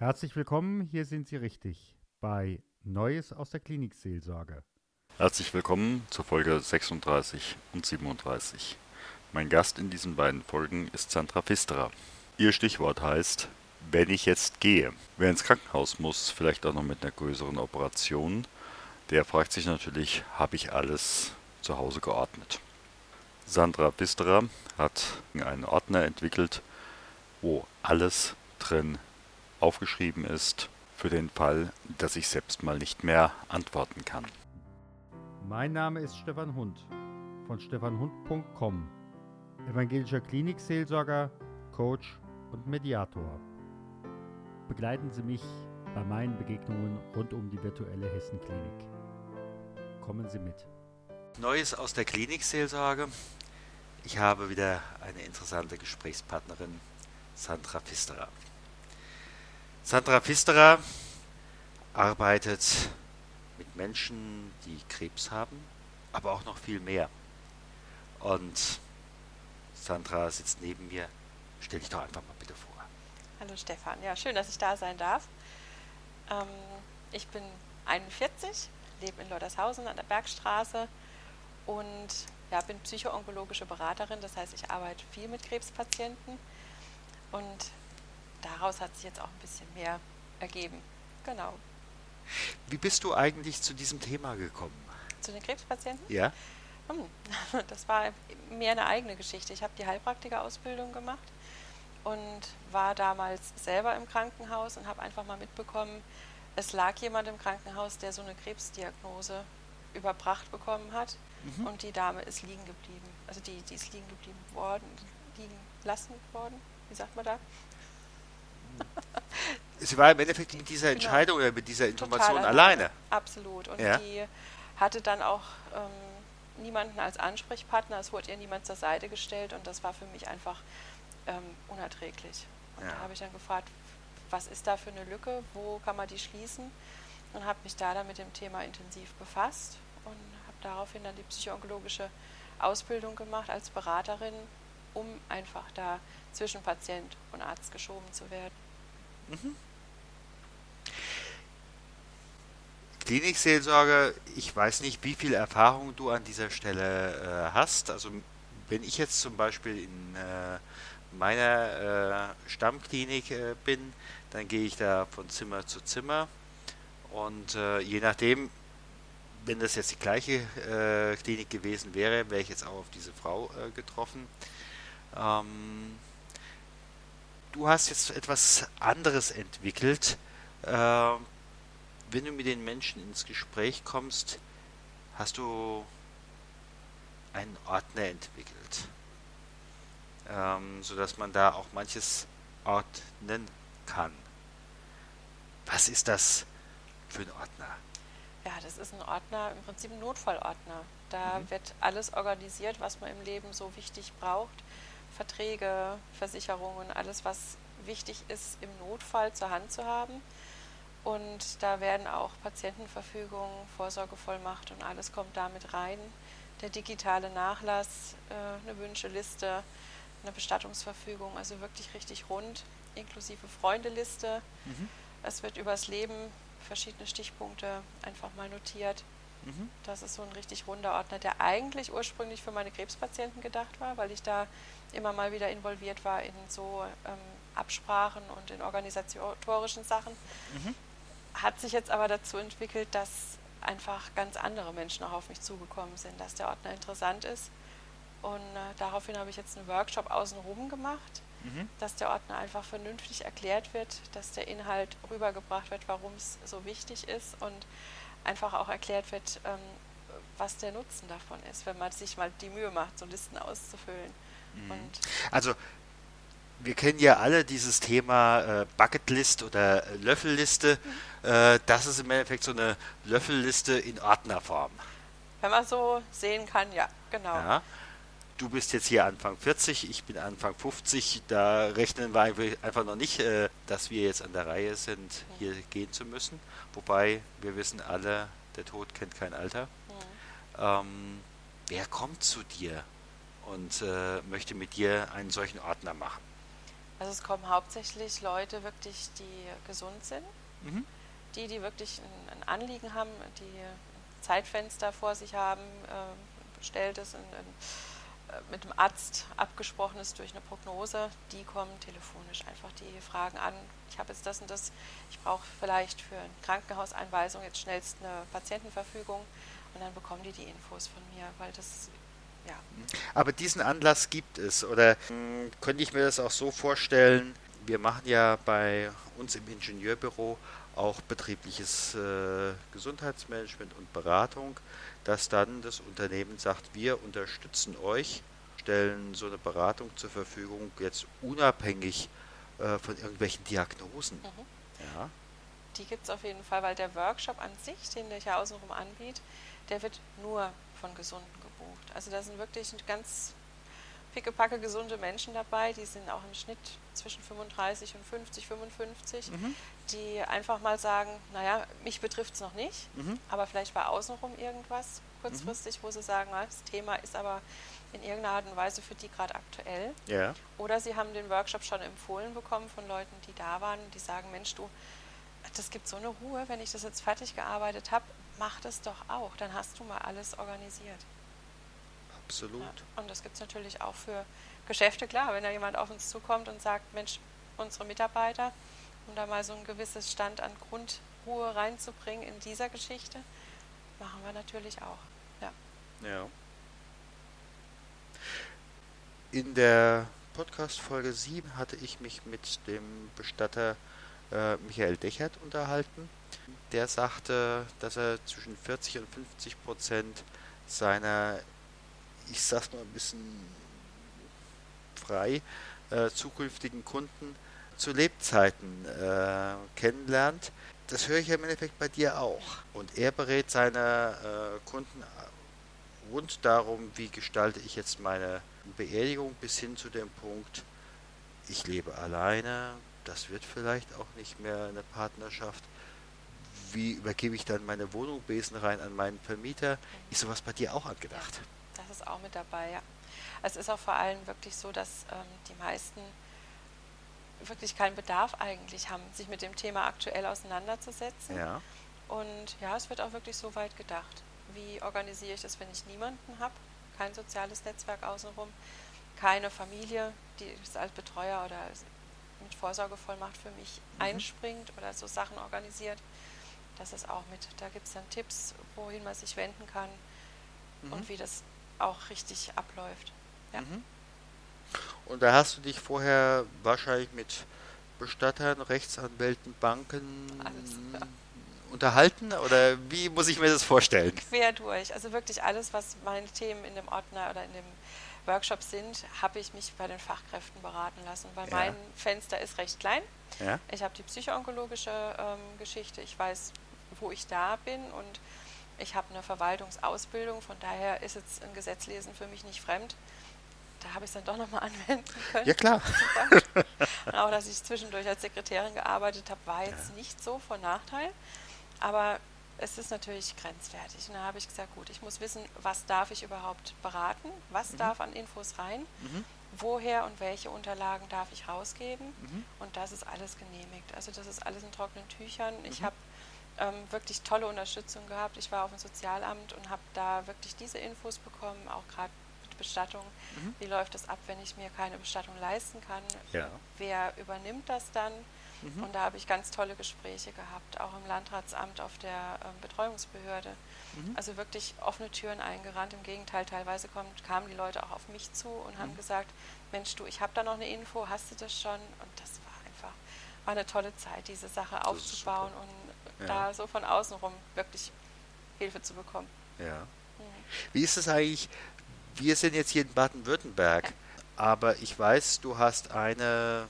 Herzlich willkommen, hier sind Sie richtig bei Neues aus der Klinikseelsorge. Herzlich willkommen zur Folge 36 und 37. Mein Gast in diesen beiden Folgen ist Sandra Pfisterer. Ihr Stichwort heißt, wenn ich jetzt gehe. Wer ins Krankenhaus muss, vielleicht auch noch mit einer größeren Operation, der fragt sich natürlich, habe ich alles zu Hause geordnet? Sandra Pfisterer hat einen Ordner entwickelt, wo alles drin aufgeschrieben ist für den Fall, dass ich selbst mal nicht mehr antworten kann. Mein Name ist Stefan Hund von stefanhund.com, evangelischer Klinikseelsorger, Coach und Mediator. Begleiten Sie mich bei meinen Begegnungen rund um die virtuelle Hessenklinik. Kommen Sie mit. Neues aus der Klinikseelsorge. Ich habe wieder eine interessante Gesprächspartnerin, Sandra Pfisterer. Sandra Pfisterer arbeitet mit Menschen, die Krebs haben, aber auch noch viel mehr. Und Sandra sitzt neben mir. Stell dich doch einfach mal bitte vor. Hallo Stefan, ja, schön, dass ich da sein darf. Ähm, ich bin 41, lebe in Loddershausen an der Bergstraße und ja, bin psychoonkologische Beraterin, das heißt, ich arbeite viel mit Krebspatienten und daraus hat sich jetzt auch ein bisschen mehr ergeben. Genau. Wie bist du eigentlich zu diesem Thema gekommen? Zu den Krebspatienten? Ja. Hm, das war mehr eine eigene Geschichte. Ich habe die Heilpraktikerausbildung gemacht und war damals selber im Krankenhaus und habe einfach mal mitbekommen, es lag jemand im Krankenhaus, der so eine Krebsdiagnose überbracht bekommen hat mhm. und die Dame ist liegen geblieben. Also die, die ist liegen geblieben worden, liegen lassen worden. Wie sagt man da? Sie war im Endeffekt mit dieser genau. Entscheidung genau. oder mit dieser Information alleine. alleine. Absolut. Und ja. die hatte dann auch ähm, niemanden als Ansprechpartner. Es wurde ihr niemand zur Seite gestellt und das war für mich einfach ähm, unerträglich. Und ja. da habe ich dann gefragt, was ist da für eine Lücke, wo kann man die schließen? Und habe mich da dann mit dem Thema intensiv befasst und habe daraufhin dann die psychoonkologische Ausbildung gemacht als Beraterin, um einfach da zwischen Patient und Arzt geschoben zu werden. Mhm. Klinikseelsorge, ich weiß nicht, wie viel Erfahrung du an dieser Stelle äh, hast. Also wenn ich jetzt zum Beispiel in äh, meiner äh, Stammklinik äh, bin, dann gehe ich da von Zimmer zu Zimmer und äh, je nachdem, wenn das jetzt die gleiche äh, Klinik gewesen wäre, wäre ich jetzt auch auf diese Frau getroffen. Ähm, du hast jetzt etwas anderes entwickelt. Äh, wenn du mit den Menschen ins Gespräch kommst, hast du einen Ordner entwickelt, ähm, sodass man da auch manches ordnen kann. Was ist das für ein Ordner? Ja, das ist ein Ordner, im Prinzip ein Notfallordner. Da mhm. wird alles organisiert, was man im Leben so wichtig braucht. Verträge, Versicherungen, alles, was wichtig ist, im Notfall zur Hand zu haben. Und da werden auch Patientenverfügungen, Vorsorgevollmacht und alles kommt damit rein. Der digitale Nachlass, äh, eine Wünscheliste, eine Bestattungsverfügung, also wirklich richtig rund, inklusive Freundeliste. Mhm. Es wird übers Leben verschiedene Stichpunkte einfach mal notiert. Mhm. Das ist so ein richtig runder Ordner, der eigentlich ursprünglich für meine Krebspatienten gedacht war, weil ich da immer mal wieder involviert war in so ähm, Absprachen und in organisatorischen Sachen. Mhm. Hat sich jetzt aber dazu entwickelt, dass einfach ganz andere Menschen auch auf mich zugekommen sind, dass der Ordner interessant ist. Und äh, daraufhin habe ich jetzt einen Workshop außenrum gemacht, mhm. dass der Ordner einfach vernünftig erklärt wird, dass der Inhalt rübergebracht wird, warum es so wichtig ist und einfach auch erklärt wird, ähm, was der Nutzen davon ist, wenn man sich mal die Mühe macht, so Listen auszufüllen. Mhm. also wir kennen ja alle dieses Thema äh, Bucketlist oder äh, Löffelliste. Mhm. Äh, das ist im Endeffekt so eine Löffelliste in Ordnerform. Wenn man so sehen kann, ja, genau. Ja. Du bist jetzt hier Anfang 40, ich bin Anfang 50. Da rechnen wir einfach noch nicht, äh, dass wir jetzt an der Reihe sind, hier gehen zu müssen. Wobei wir wissen alle, der Tod kennt kein Alter. Mhm. Ähm, wer kommt zu dir und äh, möchte mit dir einen solchen Ordner machen? Also es kommen hauptsächlich Leute wirklich, die gesund sind, mhm. die, die wirklich ein, ein, Anliegen haben, die Zeitfenster vor sich haben, äh, bestelltes, ein, ein äh, mit dem Arzt abgesprochen ist durch eine Prognose, die kommen telefonisch einfach, die fragen an, ich habe jetzt das und das, ich brauche vielleicht für eine Krankenhauseinweisung jetzt schnellst eine Patientenverfügung und dann bekommen die die Infos von mir, weil das ja. Aber diesen Anlass gibt es oder hm, könnte ich mir das auch so vorstellen, wir machen ja bei uns im Ingenieurbüro auch betriebliches äh, Gesundheitsmanagement und Beratung dass dann das Unternehmen sagt, wir unterstützen euch, stellen so eine Beratung zur Verfügung, jetzt unabhängig äh, von irgendwelchen Diagnosen. Mhm. Ja. Die gibt es auf jeden Fall, weil der Workshop an sich, den der hier außenrum anbietet, der wird nur von Gesunden gebucht. Also da sind wirklich ganz pickepacke gesunde Menschen dabei, die sind auch im Schnitt zwischen 35 und 50, 55, mhm. die einfach mal sagen, naja, mich betrifft es noch nicht, mhm. aber vielleicht war außenrum irgendwas kurzfristig, mhm. wo sie sagen, das Thema ist aber in irgendeiner Art und Weise für die gerade aktuell. Ja. Oder sie haben den Workshop schon empfohlen bekommen von Leuten, die da waren, die sagen, Mensch, du, das gibt so eine Ruhe, wenn ich das jetzt fertig gearbeitet habe, mach das doch auch, dann hast du mal alles organisiert. Absolut. Ja, und das gibt es natürlich auch für Geschäfte, klar, wenn da jemand auf uns zukommt und sagt, Mensch, unsere Mitarbeiter, um da mal so ein gewisses Stand an Grundruhe reinzubringen in dieser Geschichte, machen wir natürlich auch. Ja. ja. In der Podcast-Folge 7 hatte ich mich mit dem Bestatter äh, Michael Dechert unterhalten. Der sagte, dass er zwischen 40 und 50 Prozent seiner ich sag's mal ein bisschen frei, äh, zukünftigen Kunden zu Lebzeiten äh, kennenlernt. Das höre ich ja im Endeffekt bei dir auch. Und er berät seine äh, Kunden rund darum, wie gestalte ich jetzt meine Beerdigung bis hin zu dem Punkt, ich lebe alleine, das wird vielleicht auch nicht mehr eine Partnerschaft. Wie übergebe ich dann meine Wohnung besenrein an meinen Vermieter? Ist sowas bei dir auch angedacht? Ist auch mit dabei, ja. Es ist auch vor allem wirklich so, dass ähm, die meisten wirklich keinen Bedarf eigentlich haben, sich mit dem Thema aktuell auseinanderzusetzen. Ja. Und ja, es wird auch wirklich so weit gedacht. Wie organisiere ich das, wenn ich niemanden habe? Kein soziales Netzwerk außenrum, keine Familie, die als Betreuer oder mit Vorsorgevollmacht für mich mhm. einspringt oder so Sachen organisiert. Das ist auch mit. Da gibt es dann Tipps, wohin man sich wenden kann mhm. und wie das auch richtig abläuft. Ja. Mhm. Und da hast du dich vorher wahrscheinlich mit Bestattern, Rechtsanwälten, Banken alles, ja. unterhalten oder wie muss ich mir das vorstellen? Quer durch. Also wirklich alles, was meine Themen in dem Ordner oder in dem Workshop sind, habe ich mich bei den Fachkräften beraten lassen, weil ja. mein Fenster ist recht klein. Ja. Ich habe die psychoonkologische ähm, Geschichte, ich weiß, wo ich da bin und ich habe eine Verwaltungsausbildung, von daher ist jetzt ein Gesetzlesen für mich nicht fremd. Da habe ich es dann doch nochmal anwenden können. Ja, klar. auch, dass ich zwischendurch als Sekretärin gearbeitet habe, war jetzt ja. nicht so von Nachteil. Aber es ist natürlich grenzwertig. Und da habe ich gesagt, gut, ich muss wissen, was darf ich überhaupt beraten, was mhm. darf an Infos rein, mhm. woher und welche Unterlagen darf ich rausgeben. Mhm. Und das ist alles genehmigt. Also das ist alles in trockenen Tüchern. Ich mhm. habe ähm, wirklich tolle Unterstützung gehabt. Ich war auf dem Sozialamt und habe da wirklich diese Infos bekommen, auch gerade mit Bestattung. Mhm. Wie läuft das ab, wenn ich mir keine Bestattung leisten kann? Ja. Wer übernimmt das dann? Mhm. Und da habe ich ganz tolle Gespräche gehabt, auch im Landratsamt auf der ähm, Betreuungsbehörde. Mhm. Also wirklich offene Türen eingerannt. Im Gegenteil, teilweise kommt, kamen die Leute auch auf mich zu und haben mhm. gesagt, Mensch, du, ich habe da noch eine Info, hast du das schon? Und das war einfach, war eine tolle Zeit, diese Sache aufzubauen und ja. da so von außen rum wirklich Hilfe zu bekommen. Ja. Mhm. Wie ist es eigentlich? Wir sind jetzt hier in Baden-Württemberg, ja. aber ich weiß, du hast eine,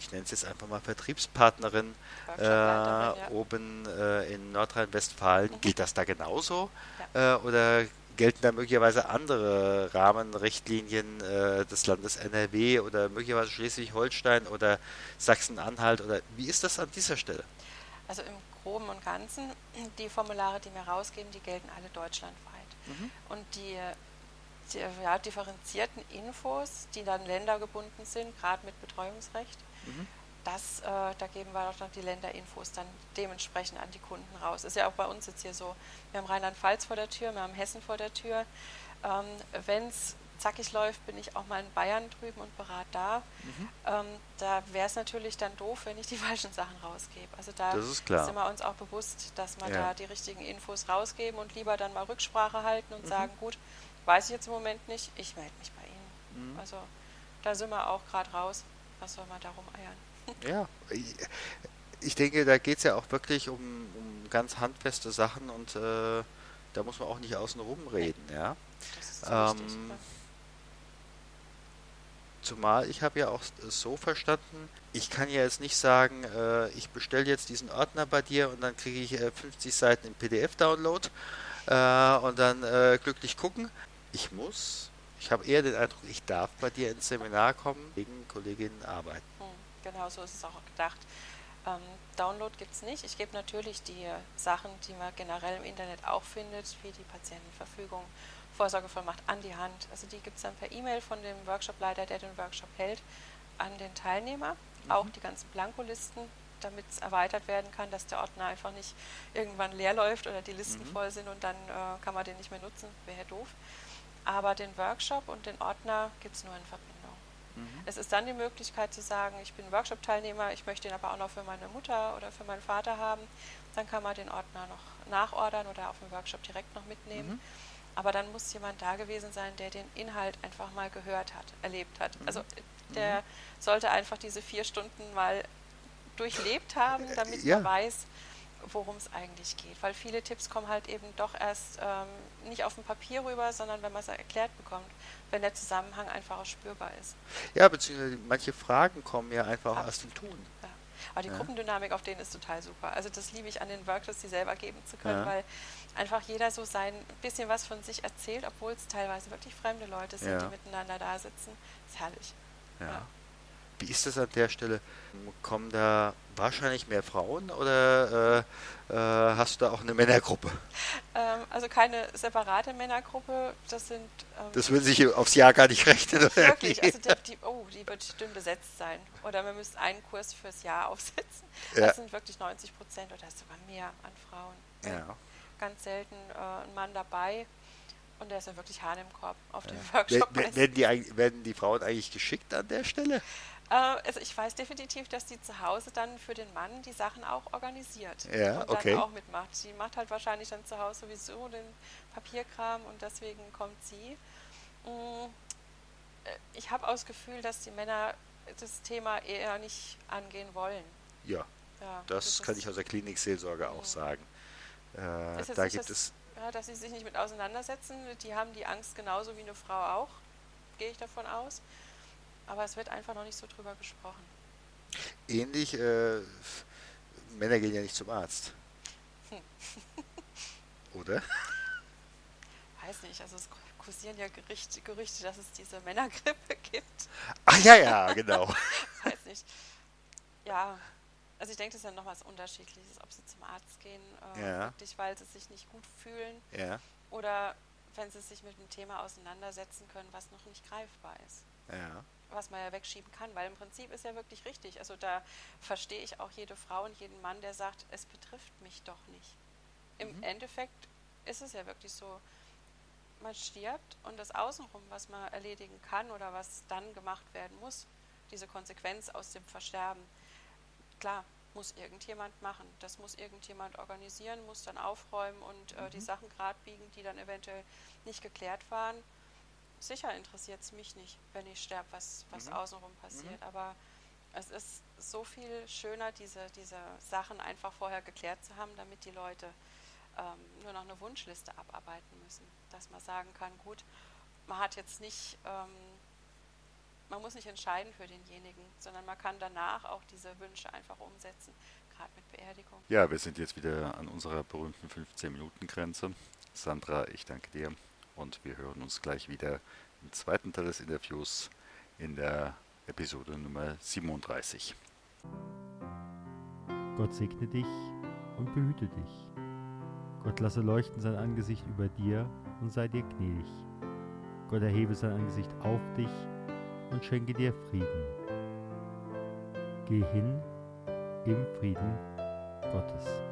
ich nenne es jetzt einfach mal Vertriebspartnerin äh, ja. oben äh, in Nordrhein-Westfalen. Mhm. Gilt das da genauso? Äh, oder gelten da möglicherweise andere Rahmenrichtlinien äh, des Landes NRW oder möglicherweise Schleswig-Holstein oder Sachsen-Anhalt oder wie ist das an dieser Stelle? Also im Groben und Ganzen, die Formulare, die wir rausgeben, die gelten alle deutschlandweit. Mhm. Und die ja, differenzierten Infos, die dann ländergebunden sind, gerade mit Betreuungsrecht. Mhm. Das, äh, da geben wir auch noch die Länderinfos dann dementsprechend an die Kunden raus. Ist ja auch bei uns jetzt hier so. Wir haben Rheinland-Pfalz vor der Tür, wir haben Hessen vor der Tür. Ähm, Wenn es zackig läuft, bin ich auch mal in Bayern drüben und berate da. Mhm. Ähm, da wäre es natürlich dann doof, wenn ich die falschen Sachen rausgebe. Also da sind wir uns auch bewusst, dass wir ja. da die richtigen Infos rausgeben und lieber dann mal Rücksprache halten und mhm. sagen, gut, weiß ich jetzt im Moment nicht, ich melde mich bei Ihnen. Mhm. Also da sind wir auch gerade raus. Was soll man darum eiern? Ja, ich, ich denke, da geht es ja auch wirklich um, um, ganz handfeste Sachen und äh, da muss man auch nicht außen rum reden, ja. Das ist so ähm, wichtig, Zumal ich habe ja auch so verstanden, ich kann ja jetzt nicht sagen, äh, ich bestelle jetzt diesen Ordner bei dir und dann kriege ich äh, 50 Seiten im PDF-Download äh, und dann äh, glücklich gucken. Ich muss, ich habe eher den Eindruck, ich darf bei dir ins Seminar kommen, wegen Kolleginnen arbeiten. Hm, genau so ist es auch gedacht. Ähm, Download gibt es nicht. Ich gebe natürlich die Sachen, die man generell im Internet auch findet, wie die Patientenverfügung Vorsorgevollmacht an die Hand. Also die gibt es dann per E-Mail von dem Workshopleiter, der den Workshop hält, an den Teilnehmer. Mhm. Auch die ganzen Blankolisten, damit es erweitert werden kann, dass der Ordner einfach nicht irgendwann leer läuft oder die Listen mhm. voll sind und dann äh, kann man den nicht mehr nutzen. Wäre ja doof. Aber den Workshop und den Ordner gibt es nur in Verbindung. Mhm. Es ist dann die Möglichkeit zu sagen, ich bin Workshop-Teilnehmer, ich möchte ihn aber auch noch für meine Mutter oder für meinen Vater haben. Dann kann man den Ordner noch nachordern oder auf dem Workshop direkt noch mitnehmen. Mhm. Aber dann muss jemand da gewesen sein, der den Inhalt einfach mal gehört hat, erlebt hat. Mhm. Also der mhm. sollte einfach diese vier Stunden mal durchlebt haben, äh, damit ja. man weiß, worum es eigentlich geht. Weil viele Tipps kommen halt eben doch erst ähm, nicht auf dem Papier rüber, sondern wenn man es erklärt bekommt, wenn der Zusammenhang einfach auch spürbar ist. Ja, beziehungsweise manche Fragen kommen ja einfach Absolut. aus dem Tun. Ja. Aber die ja. Gruppendynamik auf denen ist total super. Also das liebe ich an den Workshops, die selber geben zu können, ja. weil einfach jeder so sein bisschen was von sich erzählt, obwohl es teilweise wirklich fremde Leute sind, die miteinander da sitzen. Das ist herrlich. ja. Wie ist das an der Stelle? Kommen da wahrscheinlich mehr Frauen oder äh, äh, hast du da auch eine Männergruppe? Ähm, also keine separate Männergruppe, das sind... Ähm, das würde sich aufs Jahr gar nicht rechnen. Oder? Wirklich, also die, die, oh, die wird dünn besetzt sein. Oder wir müssen einen Kurs fürs Jahr aufsetzen. Ja. Das sind wirklich 90 Prozent oder sogar mehr an Frauen. Ja. Ganz selten äh, ein Mann dabei. Und der ist ja wirklich Hahn im Korb auf dem ja. Workshop. Werden die, werden die Frauen eigentlich geschickt an der Stelle? Äh, also ich weiß definitiv, dass die zu Hause dann für den Mann die Sachen auch organisiert. Ja, und okay. dann auch mitmacht. Sie macht halt wahrscheinlich dann zu Hause sowieso den Papierkram und deswegen kommt sie. Mm, äh, ich habe auch das Gefühl, dass die Männer das Thema eher nicht angehen wollen. Ja, ja das, das kann ich aus der Klinikseelsorge auch mhm. sagen. Äh, da gibt es ja, dass sie sich nicht mit auseinandersetzen. Die haben die Angst genauso wie eine Frau auch, gehe ich davon aus. Aber es wird einfach noch nicht so drüber gesprochen. Ähnlich, äh, Männer gehen ja nicht zum Arzt. Hm. Oder? Weiß nicht, also es kursieren ja Gerüchte, Gerüchte, dass es diese Männergrippe gibt. Ach ja, ja, genau. Weiß nicht. Ja, also ich denke, das ist ja noch was Unterschiedliches, ob sie zum Arzt gehen, äh, ja. wirklich, weil sie sich nicht gut fühlen. Ja. Oder wenn sie sich mit einem Thema auseinandersetzen können, was noch nicht greifbar ist. Ja was man ja wegschieben kann, weil im Prinzip ist ja wirklich richtig. Also da verstehe ich auch jede Frau und jeden Mann, der sagt, es betrifft mich doch nicht. Im mhm. Endeffekt ist es ja wirklich so, man stirbt und das Außenrum, was man erledigen kann oder was dann gemacht werden muss, diese Konsequenz aus dem Versterben, klar, muss irgendjemand machen. Das muss irgendjemand organisieren, muss dann aufräumen und äh, die mhm. Sachen gerade biegen, die dann eventuell nicht geklärt waren sicher interessiert es mich nicht, wenn ich sterbe, was, was mhm. außenrum passiert. Mhm. Aber es ist so viel schöner, diese, diese Sachen einfach vorher geklärt zu haben, damit die Leute ähm, nur noch eine Wunschliste abarbeiten müssen. Dass man sagen kann, gut, man hat jetzt nicht, ähm, man muss nicht entscheiden für denjenigen, sondern man kann danach auch diese Wünsche einfach umsetzen, gerade mit Beerdigung. Ja, wir sind jetzt wieder an unserer berühmten 15-Minuten-Grenze. Sandra, ich danke dir und wir hören uns gleich wieder im zweiten Teil des Interviews in der Episode Nummer 37. Gott segne dich und behüte dich. Gott lasse leuchten sein Angesicht über dir und sei dir gnädig. Gott erhebe sein Angesicht auf dich und schenke dir Frieden. Geh hin im Frieden Gottes.